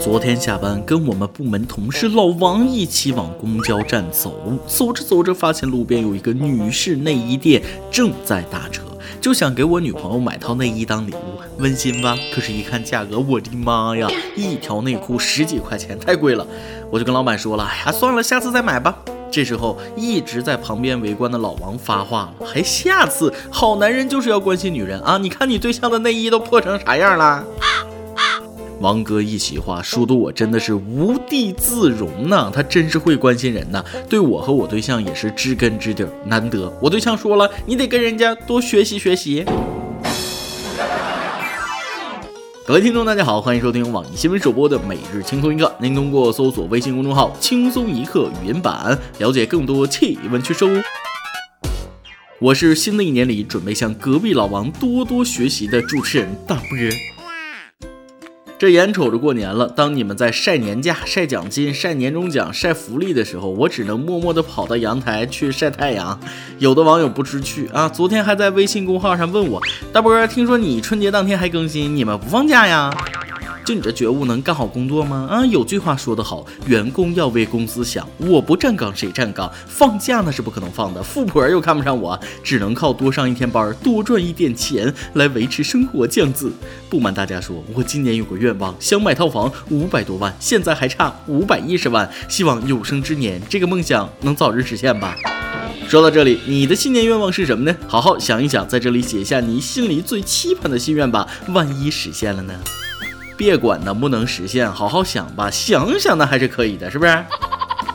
昨天下班跟我们部门同事老王一起往公交站走，走着走着发现路边有一个女士内衣店正在打折，就想给我女朋友买套内衣当礼物，温馨吧？可是，一看价格，我的妈呀，一条内裤十几块钱，太贵了！我就跟老板说了，哎呀，算了，下次再买吧。这时候，一直在旁边围观的老王发话了，还下次？好男人就是要关心女人啊！你看你对象的内衣都破成啥样了？王哥一席话说的我真的是无地自容呢，他真是会关心人呐，对我和我对象也是知根知底，难得。我对象说了，你得跟人家多学习学习。各位听众，大家好，欢迎收听网易新闻首播的每日轻松一刻。您通过搜索微信公众号“轻松一刻”语音版了解更多气温趋势。我是新的一年里准备向隔壁老王多多学习的主持人大波。这眼瞅着过年了，当你们在晒年假、晒奖金、晒年终奖、晒福利的时候，我只能默默地跑到阳台去晒太阳。有的网友不知趣啊，昨天还在微信公号上问我：“大波，听说你春节当天还更新，你们不放假呀？”就你这觉悟能干好工作吗？啊，有句话说得好，员工要为公司想，我不站岗谁站岗？放假那是不可能放的，富婆又看不上我，只能靠多上一天班，多赚一点钱来维持生活。这样子，不瞒大家说，我今年有个愿望，想买套房，五百多万，现在还差五百一十万，希望有生之年这个梦想能早日实现吧。说到这里，你的新年愿望是什么呢？好好想一想，在这里写下你心里最期盼的心愿吧，万一实现了呢？别管能不能实现，好好想吧，想想那还是可以的，是不是？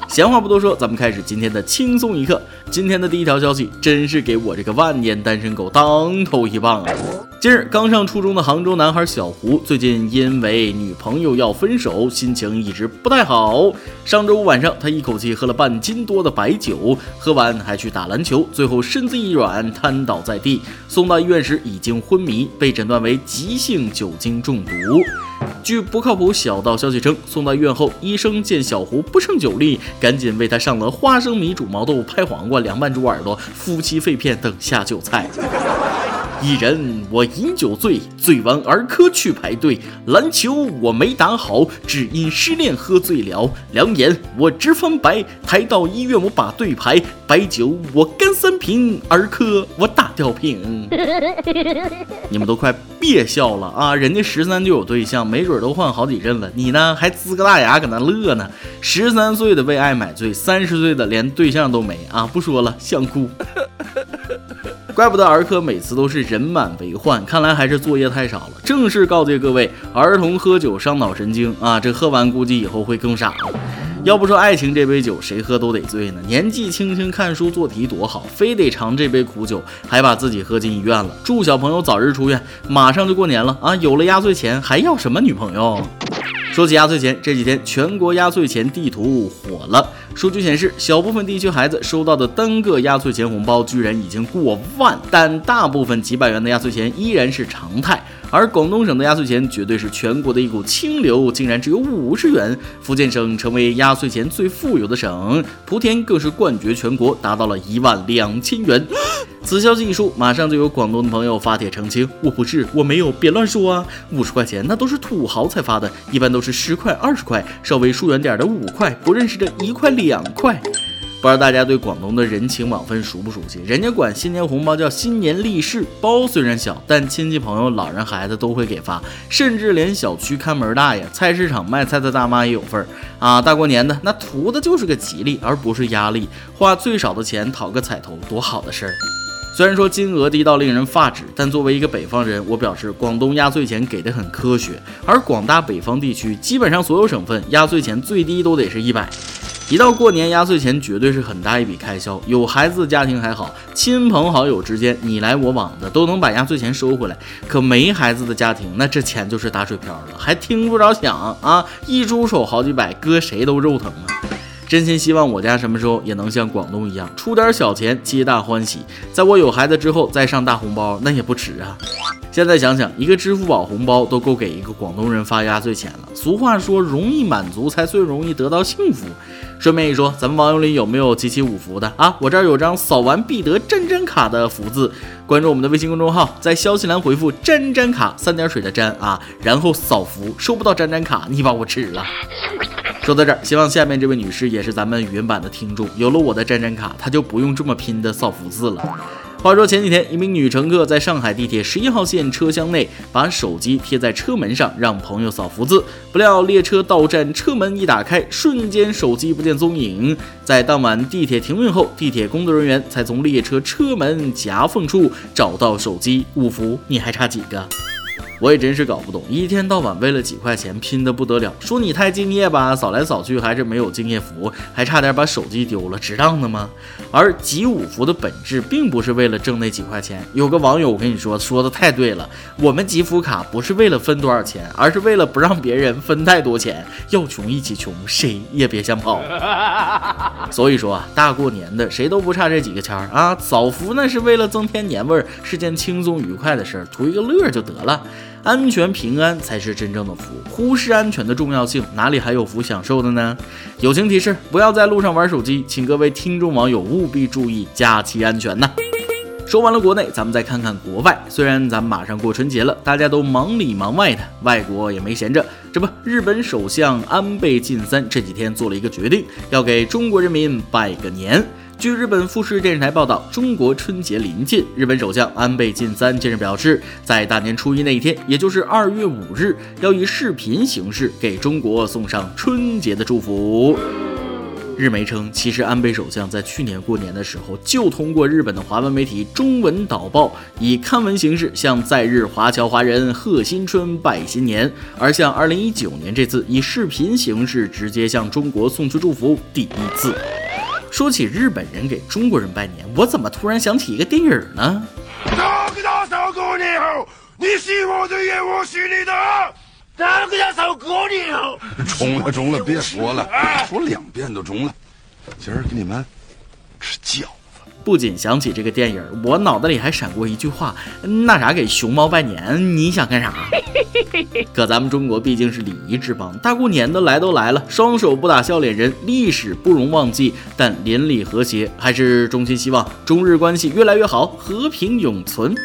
闲话不多说，咱们开始今天的轻松一刻。今天的第一条消息，真是给我这个万年单身狗当头一棒啊！近日，刚上初中的杭州男孩小胡，最近因为女朋友要分手，心情一直不太好。上周五晚上，他一口气喝了半斤多的白酒，喝完还去打篮球，最后身子一软，瘫倒在地。送到医院时已经昏迷，被诊断为急性酒精中毒。据不靠谱小道消息称，送到医院后，医生见小胡不胜酒力，赶紧为他上了花生米煮毛豆、拍黄瓜、凉拌猪耳朵、夫妻肺片等下酒菜。一人我饮酒醉，醉完儿科去排队。篮球我没打好，只因失恋喝醉了。两眼我直翻白，抬到医院我把队排。白酒我干三瓶，儿科我打吊瓶。你们都快别笑了啊！人家十三就有对象，没准都换好几任了。你呢，还呲个大牙搁那乐呢？十三岁的为爱买醉，三十岁的连对象都没啊！不说了，想哭。怪不得儿科每次都是人满为患，看来还是作业太少了。正式告诫各位，儿童喝酒伤脑神经啊！这喝完估计以后会更傻。要不说爱情这杯酒谁喝都得醉呢？年纪轻轻看书做题多好，非得尝这杯苦酒，还把自己喝进医院了。祝小朋友早日出院。马上就过年了啊！有了压岁钱还要什么女朋友？说起压岁钱，这几天全国压岁钱地图火了。数据显示，小部分地区孩子收到的单个压岁钱红包居然已经过万，但大部分几百元的压岁钱依然是常态。而广东省的压岁钱绝对是全国的一股清流，竟然只有五十元。福建省成为压岁钱最富有的省，莆田更是冠绝全国，达到了一万两千元。此消息一出，马上就有广东的朋友发帖澄清：“我不是，我没有，别乱说啊！五十块钱那都是土豪才发的，一般都是十块、二十块，稍微疏远点的五块，不认识的一块、两块。”不知道大家对广东的人情往分熟不熟悉？人家管新年红包叫新年利是包，虽然小，但亲戚朋友、老人孩子都会给发，甚至连小区看门大爷、菜市场卖菜的大妈也有份儿啊！大过年的，那图的就是个吉利，而不是压力。花最少的钱讨个彩头，多好的事儿！虽然说金额低到令人发指，但作为一个北方人，我表示广东压岁钱给的很科学。而广大北方地区，基本上所有省份压岁钱最低都得是一百。一到过年，压岁钱绝对是很大一笔开销。有孩子的家庭还好，亲朋好友之间你来我往的都能把压岁钱收回来。可没孩子的家庭，那这钱就是打水漂了，还听不着响啊！一出手好几百，搁谁都肉疼啊！真心希望我家什么时候也能像广东一样，出点小钱皆大欢喜。在我有孩子之后再上大红包，那也不迟啊。现在想想，一个支付宝红包都够给一个广东人发压岁钱了。俗话说，容易满足才最容易得到幸福。顺便一说，咱们网友里有没有集齐五福的啊？我这儿有张扫完必得沾沾卡的福字，关注我们的微信公众号，在消息栏回复“沾沾卡”三点水的沾啊，然后扫福，收不到沾沾卡，你把我吃了。说到这儿，希望下面这位女士也是咱们语音版的听众，有了我的沾沾卡，她就不用这么拼的扫福字了。话说前几天，一名女乘客在上海地铁十一号线车厢内把手机贴在车门上，让朋友扫福字。不料列车到站，车门一打开，瞬间手机不见踪影。在当晚地铁停运后，地铁工作人员才从列车车门夹缝处找到手机。五福，你还差几个？我也真是搞不懂，一天到晚为了几块钱拼得不得了。说你太敬业吧，扫来扫去还是没有敬业福，还差点把手机丢了，值当的吗？而集五福的本质并不是为了挣那几块钱。有个网友我跟你说，说的太对了，我们集福卡不是为了分多少钱，而是为了不让别人分太多钱。要穷一起穷，谁也别想跑。所以说啊，大过年的谁都不差这几个钱儿啊。扫福那是为了增添年味儿，是件轻松愉快的事儿，图一个乐就得了。安全平安才是真正的福，忽视安全的重要性，哪里还有福享受的呢？友情提示：不要在路上玩手机，请各位听众网友务必注意假期安全呐。说完了国内，咱们再看看国外。虽然咱们马上过春节了，大家都忙里忙外的，外国也没闲着。这不，日本首相安倍晋三这几天做了一个决定，要给中国人民拜个年。据日本富士电视台报道，中国春节临近，日本首相安倍晋三近日表示，在大年初一那一天，也就是二月五日，要以视频形式给中国送上春节的祝福。日媒称，其实安倍首相在去年过年的时候，就通过日本的华文媒体中文导报，以刊文形式向在日华侨华人贺新春、拜新年，而像二零一九年这次以视频形式直接向中国送去祝福，第一次。说起日本人给中国人拜年，我怎么突然想起一个电影呢？大嫂过年好，你是我的，也我是你的。大嫂过年好。中了中了，别说了，说两遍都中了。今儿给你们吃饺。不仅想起这个电影，我脑袋里还闪过一句话：那啥，给熊猫拜年，你想干啥？可咱们中国毕竟是礼仪之邦，大过年的来都来了，双手不打笑脸人，历史不容忘记。但邻里和谐，还是衷心希望中日关系越来越好，和平永存。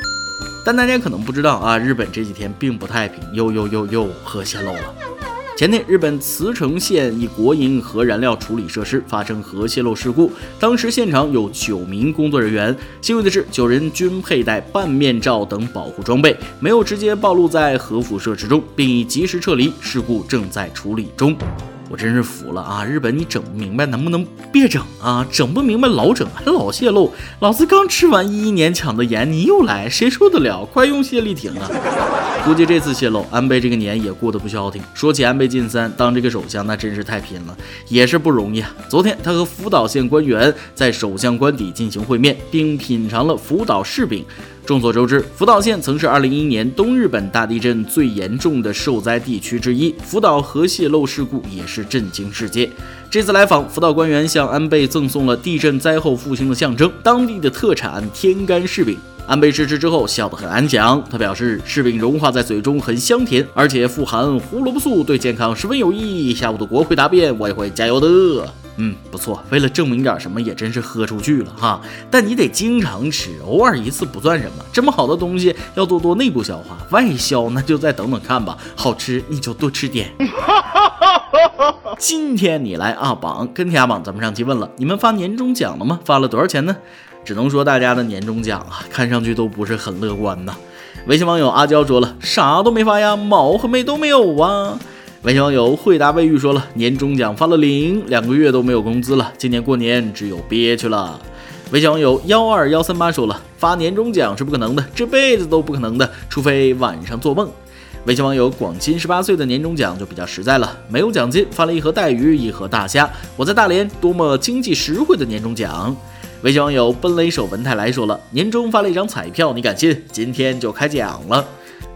但大家可能不知道啊，日本这几天并不太平，又又又又核泄漏了。前天，日本茨城县一国营核燃料处理设施发生核泄漏事故，当时现场有九名工作人员，幸运的是，九人均佩戴半面罩等保护装备，没有直接暴露在核辐射之中，并已及时撤离。事故正在处理中。我真是服了啊！日本，你整不明白能不能别整啊？整不明白老整，还老泄露。老子刚吃完一一年抢的盐，你又来，谁受得了？快用谢丽婷啊！估计这次泄露，安倍这个年也过得不消停。说起安倍晋三当这个首相，那真是太拼了，也是不容易啊。昨天他和福岛县官员在首相官邸进行会面，并品尝了福岛柿饼。众所周知，福岛县曾是2011年东日本大地震最严重的受灾地区之一，福岛核泄漏事故也是震惊世界。这次来访，福岛官员向安倍赠送了地震灾后复兴的象征——当地的特产天干柿饼。安倍试吃之后笑得很安详，他表示柿饼融化在嘴中很香甜，而且富含胡萝卜素，对健康十分有益。下午的国会答辩，我也会加油的。嗯，不错。为了证明点什么，也真是喝出去了哈。但你得经常吃，偶尔一次不算什么。这么好的东西，要多多内部消化，外销那就再等等看吧。好吃你就多吃点。今天你来阿榜跟天涯榜，咱们上期问了，你们发年终奖了吗？发了多少钱呢？只能说大家的年终奖啊，看上去都不是很乐观呐。微信网友阿娇说了，啥都没发呀，毛和妹都没有啊。微信网友惠达卫浴说了，年终奖发了零，两个月都没有工资了，今年过年只有憋屈了。微信网友幺二幺三八说了，发年终奖是不可能的，这辈子都不可能的，除非晚上做梦。微信网友广新十八岁的年终奖就比较实在了，没有奖金，发了一盒带鱼，一盒大虾。我在大连，多么经济实惠的年终奖！微信网友奔雷手文泰来说了，年终发了一张彩票，你敢信？今天就开奖了。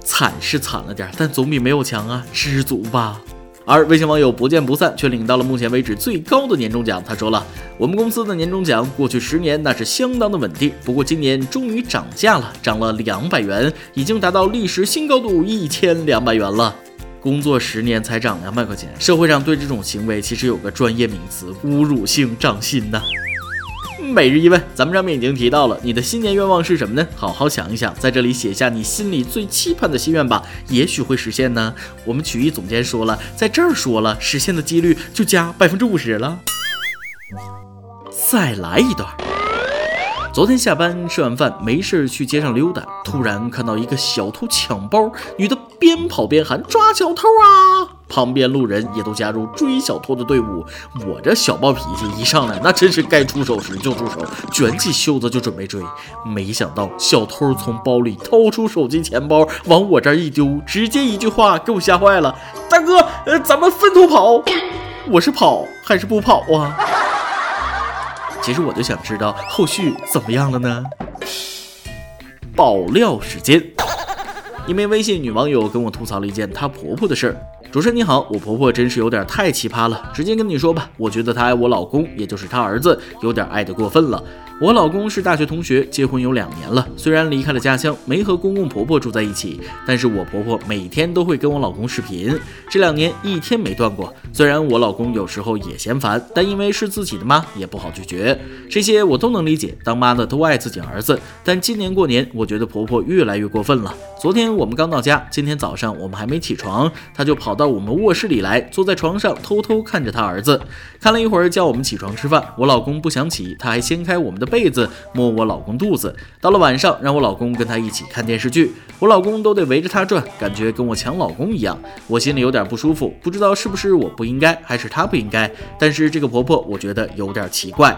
惨是惨了点，但总比没有强啊，知足吧。而微信网友不见不散却领到了目前为止最高的年终奖。他说了：“我们公司的年终奖过去十年那是相当的稳定，不过今年终于涨价了，涨了两百元，已经达到历史新高度一千两百元了。工作十年才涨两百块钱，社会上对这种行为其实有个专业名词——侮辱性涨薪呐。”每日一问，咱们上面已经提到了，你的新年愿望是什么呢？好好想一想，在这里写下你心里最期盼的心愿吧，也许会实现呢。我们曲艺总监说了，在这儿说了，实现的几率就加百分之五十了。再来一段。昨天下班吃完饭，没事去街上溜达，突然看到一个小偷抢包，女的边跑边喊抓小偷啊！旁边路人也都加入追小偷的队伍。我这小暴脾气一上来，那真是该出手时就出手，卷起袖子就准备追。没想到小偷从包里掏出手机、钱包，往我这儿一丢，直接一句话给我吓坏了：“大哥，呃，咱们分头跑。”我是跑还是不跑啊？其实我就想知道后续怎么样了呢？爆料时间，一名微信女网友跟我吐槽了一件她婆婆的事儿。主持人你好，我婆婆真是有点太奇葩了，直接跟你说吧，我觉得她爱我老公，也就是她儿子，有点爱得过分了。我老公是大学同学，结婚有两年了。虽然离开了家乡，没和公公婆婆住在一起，但是我婆婆每天都会跟我老公视频，这两年一天没断过。虽然我老公有时候也嫌烦，但因为是自己的妈，也不好拒绝。这些我都能理解，当妈的都爱自己儿子。但今年过年，我觉得婆婆越来越过分了。昨天我们刚到家，今天早上我们还没起床，她就跑到我们卧室里来，坐在床上偷偷看着她儿子，看了一会儿叫我们起床吃饭。我老公不想起，她还掀开我们的。被子摸我老公肚子，到了晚上让我老公跟他一起看电视剧，我老公都得围着他转，感觉跟我抢老公一样，我心里有点不舒服，不知道是不是我不应该，还是他不应该，但是这个婆婆我觉得有点奇怪。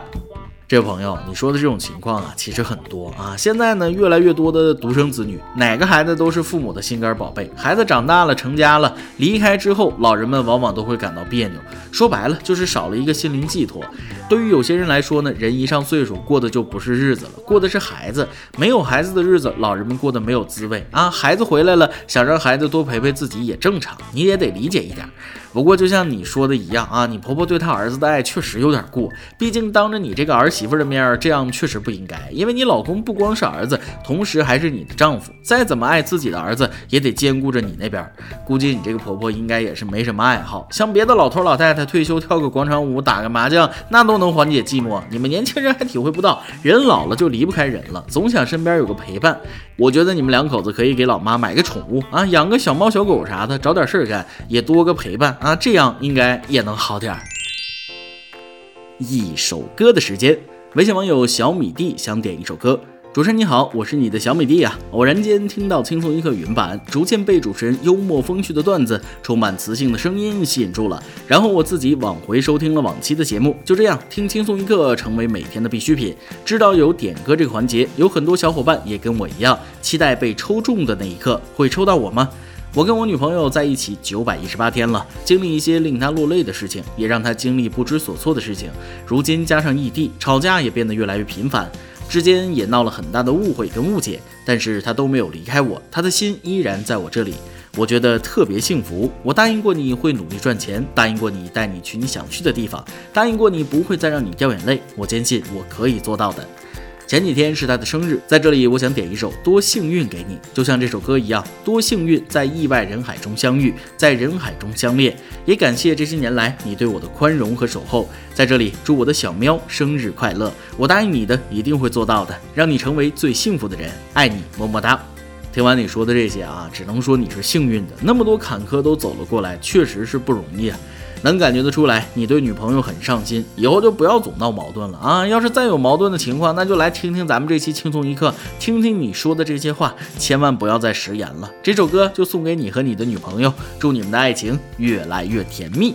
这位朋友，你说的这种情况啊，其实很多啊。现在呢，越来越多的独生子女，哪个孩子都是父母的心肝宝贝。孩子长大了，成家了，离开之后，老人们往往都会感到别扭。说白了，就是少了一个心灵寄托。对于有些人来说呢，人一上岁数，过的就不是日子了，过的是孩子。没有孩子的日子，老人们过得没有滋味啊。孩子回来了，想让孩子多陪陪自己也正常，你也得理解一点。不过就像你说的一样啊，你婆婆对她儿子的爱确实有点过，毕竟当着你这个儿媳媳妇的面儿，这样确实不应该。因为你老公不光是儿子，同时还是你的丈夫，再怎么爱自己的儿子，也得兼顾着你那边。估计你这个婆婆应该也是没什么爱好，像别的老头老太太退休跳个广场舞、打个麻将，那都能缓解寂寞。你们年轻人还体会不到，人老了就离不开人了，总想身边有个陪伴。我觉得你们两口子可以给老妈买个宠物啊，养个小猫小狗啥的，找点事儿干，也多个陪伴啊，这样应该也能好点儿。一首歌的时间，微信网友小米弟想点一首歌。主持人你好，我是你的小米弟呀。偶然间听到轻松一刻原版，逐渐被主持人幽默风趣的段子、充满磁性的声音吸引住了。然后我自己往回收听了往期的节目，就这样听轻松一刻成为每天的必需品。知道有点歌这个环节，有很多小伙伴也跟我一样期待被抽中的那一刻，会抽到我吗？我跟我女朋友在一起九百一十八天了，经历一些令她落泪的事情，也让她经历不知所措的事情。如今加上异地，吵架也变得越来越频繁。之间也闹了很大的误会跟误解，但是她都没有离开我，她的心依然在我这里，我觉得特别幸福。我答应过你会努力赚钱，答应过你带你去你想去的地方，答应过你不会再让你掉眼泪，我坚信我可以做到的。前几天是他的生日，在这里我想点一首《多幸运》给你，就像这首歌一样，多幸运在意外人海中相遇，在人海中相恋。也感谢这些年来你对我的宽容和守候，在这里祝我的小喵生日快乐！我答应你的，一定会做到的，让你成为最幸福的人，爱你，么么哒。听完你说的这些啊，只能说你是幸运的，那么多坎坷都走了过来，确实是不容易啊。能感觉得出来，你对女朋友很上心，以后就不要总闹矛盾了啊！要是再有矛盾的情况，那就来听听咱们这期轻松一刻，听听你说的这些话，千万不要再食言了。这首歌就送给你和你的女朋友，祝你们的爱情越来越甜蜜。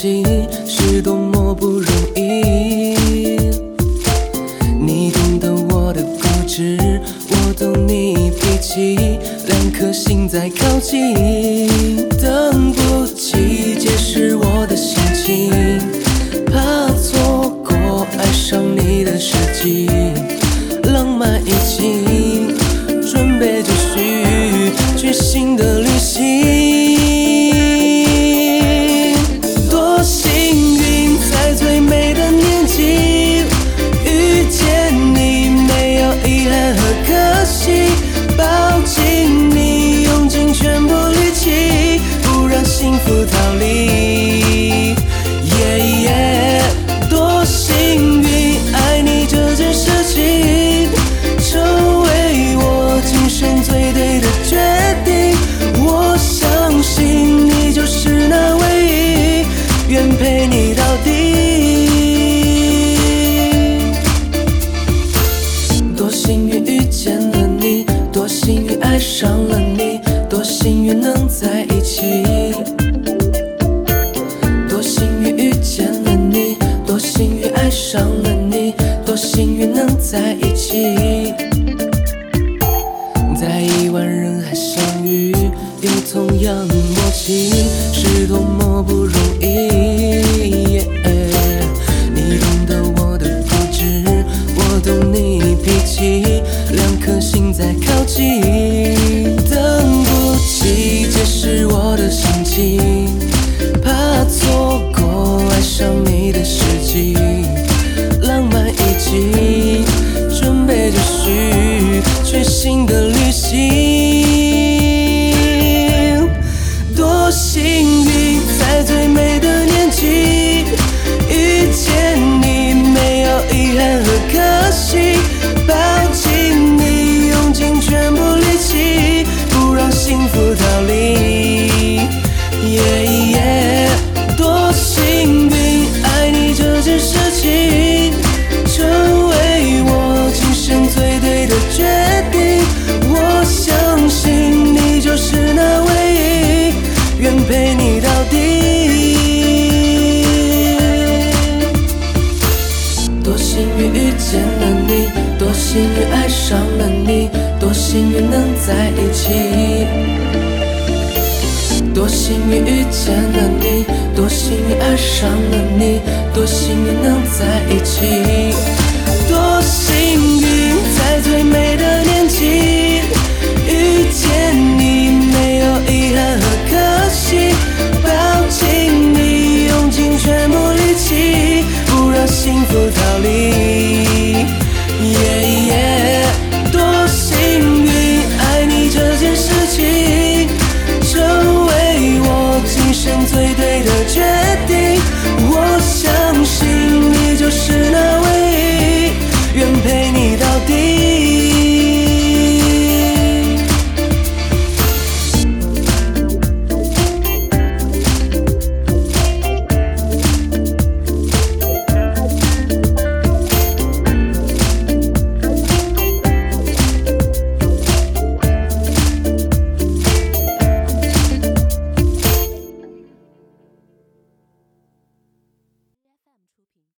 情是多么不容易，你懂得我的固执，我懂你脾气，两颗心在靠近，等不及解释我的心情，怕错过爱上你的时机，浪漫已经准备就绪，全新的旅行。在一起，多幸运遇见了你，多幸运爱上了你，多幸运能在一起，多幸运在最美的。对，对。